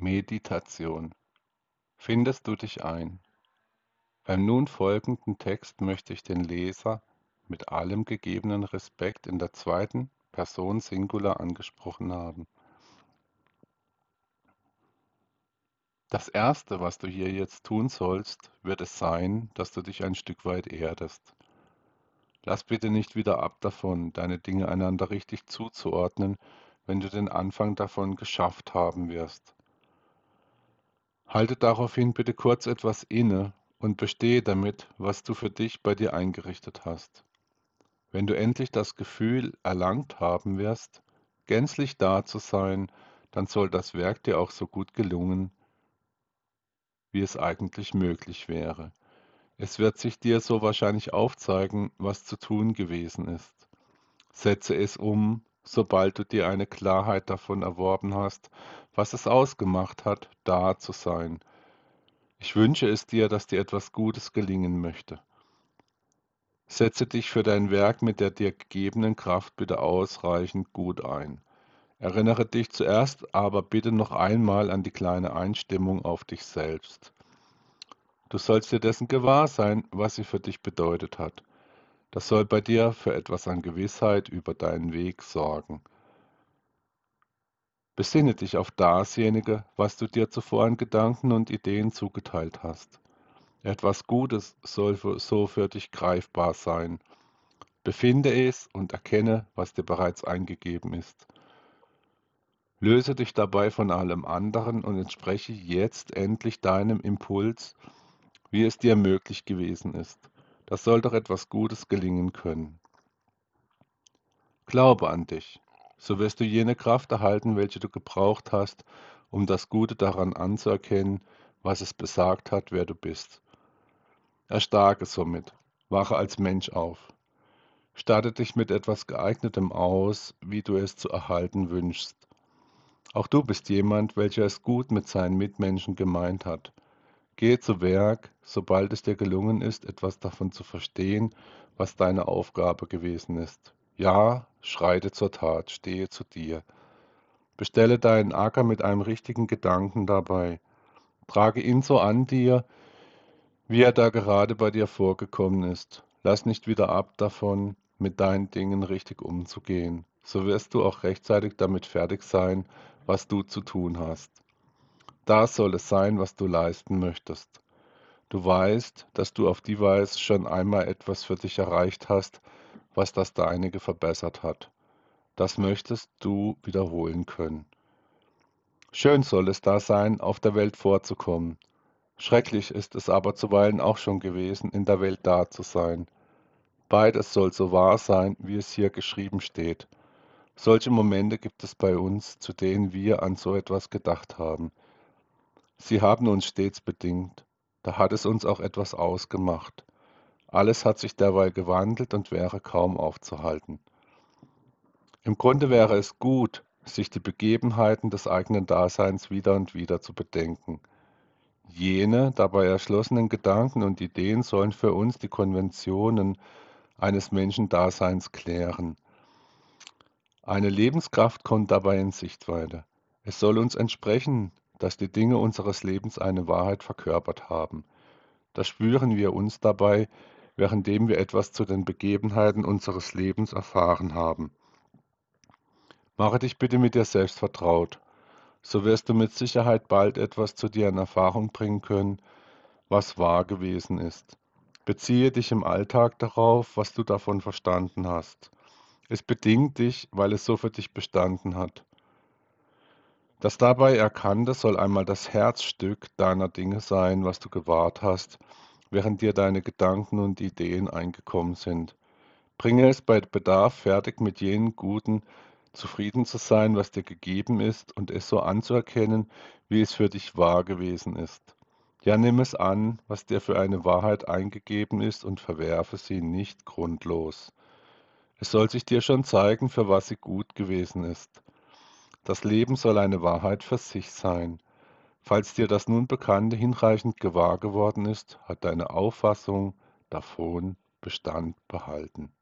Meditation. Findest du dich ein? Beim nun folgenden Text möchte ich den Leser mit allem gegebenen Respekt in der zweiten Person Singular angesprochen haben. Das Erste, was du hier jetzt tun sollst, wird es sein, dass du dich ein Stück weit erdest. Lass bitte nicht wieder ab davon, deine Dinge einander richtig zuzuordnen, wenn du den Anfang davon geschafft haben wirst. Halte daraufhin bitte kurz etwas inne und bestehe damit, was du für dich bei dir eingerichtet hast. Wenn du endlich das Gefühl erlangt haben wirst, gänzlich da zu sein, dann soll das Werk dir auch so gut gelungen, wie es eigentlich möglich wäre. Es wird sich dir so wahrscheinlich aufzeigen, was zu tun gewesen ist. Setze es um, sobald du dir eine Klarheit davon erworben hast, was es ausgemacht hat, da zu sein. Ich wünsche es dir, dass dir etwas Gutes gelingen möchte. Setze dich für dein Werk mit der dir gegebenen Kraft bitte ausreichend gut ein. Erinnere dich zuerst aber bitte noch einmal an die kleine Einstimmung auf dich selbst. Du sollst dir dessen gewahr sein, was sie für dich bedeutet hat. Das soll bei dir für etwas an Gewissheit über deinen Weg sorgen. Besinne dich auf dasjenige, was du dir zuvor an Gedanken und Ideen zugeteilt hast. Etwas Gutes soll so für dich greifbar sein. Befinde es und erkenne, was dir bereits eingegeben ist. Löse dich dabei von allem anderen und entspreche jetzt endlich deinem Impuls, wie es dir möglich gewesen ist. Das soll doch etwas Gutes gelingen können. Glaube an dich, so wirst du jene Kraft erhalten, welche du gebraucht hast, um das Gute daran anzuerkennen, was es besagt hat, wer du bist. Erstarke somit, wache als Mensch auf. Starte dich mit etwas geeignetem aus, wie du es zu erhalten wünschst. Auch du bist jemand, welcher es gut mit seinen Mitmenschen gemeint hat. Gehe zu Werk, sobald es dir gelungen ist, etwas davon zu verstehen, was deine Aufgabe gewesen ist. Ja, schreite zur Tat, stehe zu dir. Bestelle deinen Acker mit einem richtigen Gedanken dabei. Trage ihn so an dir, wie er da gerade bei dir vorgekommen ist. Lass nicht wieder ab davon, mit deinen Dingen richtig umzugehen. So wirst du auch rechtzeitig damit fertig sein, was du zu tun hast. Das soll es sein, was du leisten möchtest. Du weißt, dass du auf die Weise schon einmal etwas für dich erreicht hast, was das Deinige verbessert hat. Das möchtest du wiederholen können. Schön soll es da sein, auf der Welt vorzukommen. Schrecklich ist es aber zuweilen auch schon gewesen, in der Welt da zu sein. Beides soll so wahr sein, wie es hier geschrieben steht. Solche Momente gibt es bei uns, zu denen wir an so etwas gedacht haben. Sie haben uns stets bedingt, da hat es uns auch etwas ausgemacht. Alles hat sich derweil gewandelt und wäre kaum aufzuhalten. Im Grunde wäre es gut, sich die Begebenheiten des eigenen Daseins wieder und wieder zu bedenken. Jene dabei erschlossenen Gedanken und Ideen sollen für uns die Konventionen eines Menschendaseins klären. Eine Lebenskraft kommt dabei in Sichtweite. Es soll uns entsprechen, dass die Dinge unseres Lebens eine Wahrheit verkörpert haben. Das spüren wir uns dabei, währenddem wir etwas zu den Begebenheiten unseres Lebens erfahren haben. Mache dich bitte mit dir selbst vertraut, so wirst du mit Sicherheit bald etwas zu dir in Erfahrung bringen können, was wahr gewesen ist. Beziehe dich im Alltag darauf, was du davon verstanden hast. Es bedingt dich, weil es so für dich bestanden hat. Das dabei Erkannte soll einmal das Herzstück deiner Dinge sein, was du gewahrt hast, während dir deine Gedanken und Ideen eingekommen sind. Bringe es bei Bedarf fertig mit jenen Guten, zufrieden zu sein, was dir gegeben ist und es so anzuerkennen, wie es für dich wahr gewesen ist. Ja, nimm es an, was dir für eine Wahrheit eingegeben ist und verwerfe sie nicht grundlos. Es soll sich dir schon zeigen, für was sie gut gewesen ist. Das Leben soll eine Wahrheit für sich sein. Falls dir das nun Bekannte hinreichend gewahr geworden ist, hat deine Auffassung davon Bestand behalten.